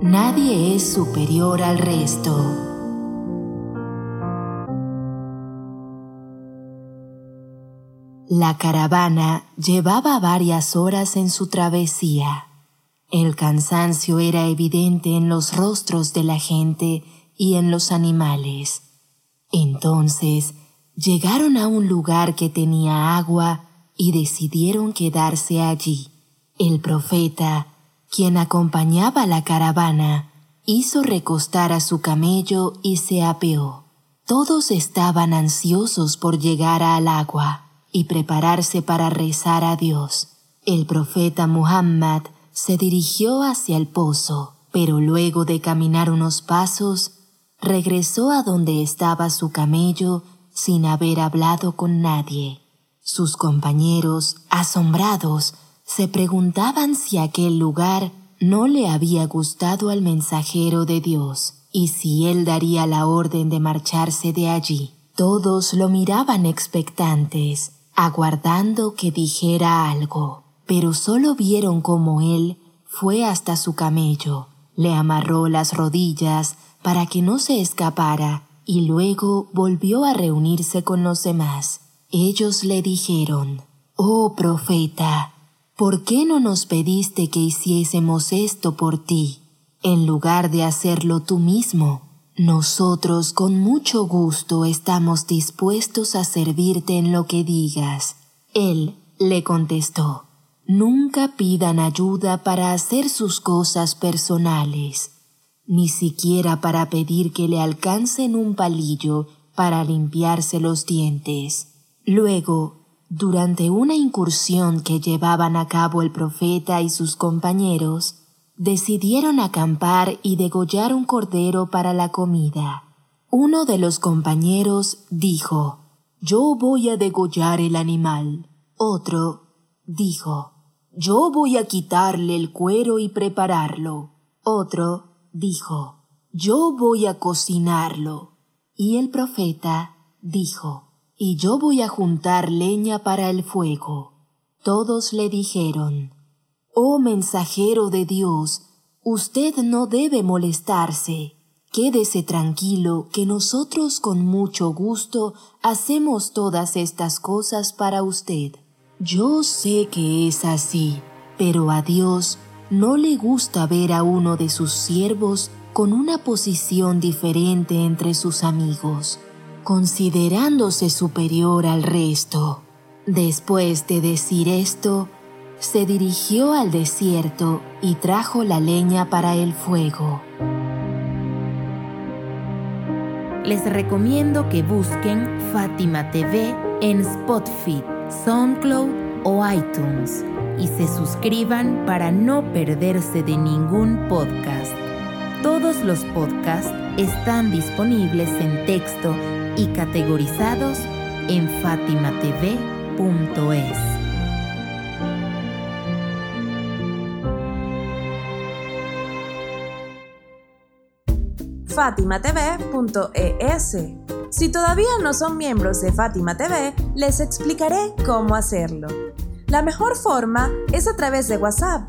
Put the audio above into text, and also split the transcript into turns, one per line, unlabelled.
Nadie es superior al resto. La caravana llevaba varias horas en su travesía. El cansancio era evidente en los rostros de la gente y en los animales. Entonces llegaron a un lugar que tenía agua y decidieron quedarse allí. El profeta, quien acompañaba la caravana, hizo recostar a su camello y se apeó. Todos estaban ansiosos por llegar al agua y prepararse para rezar a Dios. El profeta Muhammad se dirigió hacia el pozo, pero luego de caminar unos pasos, regresó a donde estaba su camello sin haber hablado con nadie. Sus compañeros, asombrados, se preguntaban si aquel lugar no le había gustado al mensajero de Dios y si él daría la orden de marcharse de allí. Todos lo miraban expectantes, aguardando que dijera algo pero solo vieron cómo él fue hasta su camello, le amarró las rodillas para que no se escapara y luego volvió a reunirse con los demás. Ellos le dijeron, Oh profeta, ¿por qué no nos pediste que hiciésemos esto por ti, en lugar de hacerlo tú mismo? Nosotros con mucho gusto estamos dispuestos a servirte en lo que digas. Él le contestó, Nunca pidan ayuda para hacer sus cosas personales, ni siquiera para pedir que le alcancen un palillo para limpiarse los dientes. Luego, durante una incursión que llevaban a cabo el profeta y sus compañeros, decidieron acampar y degollar un cordero para la comida. Uno de los compañeros dijo, Yo voy a degollar el animal. Otro dijo, yo voy a quitarle el cuero y prepararlo. Otro dijo, Yo voy a cocinarlo. Y el profeta dijo, Y yo voy a juntar leña para el fuego. Todos le dijeron, Oh mensajero de Dios, usted no debe molestarse. Quédese tranquilo que nosotros con mucho gusto hacemos todas estas cosas para usted. Yo sé que es así, pero a Dios no le gusta ver a uno de sus siervos con una posición diferente entre sus amigos, considerándose superior al resto. Después de decir esto, se dirigió al desierto y trajo la leña para el fuego.
Les recomiendo que busquen Fátima TV en Spotify SoundCloud o iTunes y se suscriban para no perderse de ningún podcast. Todos los podcasts están disponibles en texto y categorizados en fatimatv.es.
fatimatv.es si todavía no son miembros de Fátima TV, les explicaré cómo hacerlo. La mejor forma es a través de WhatsApp.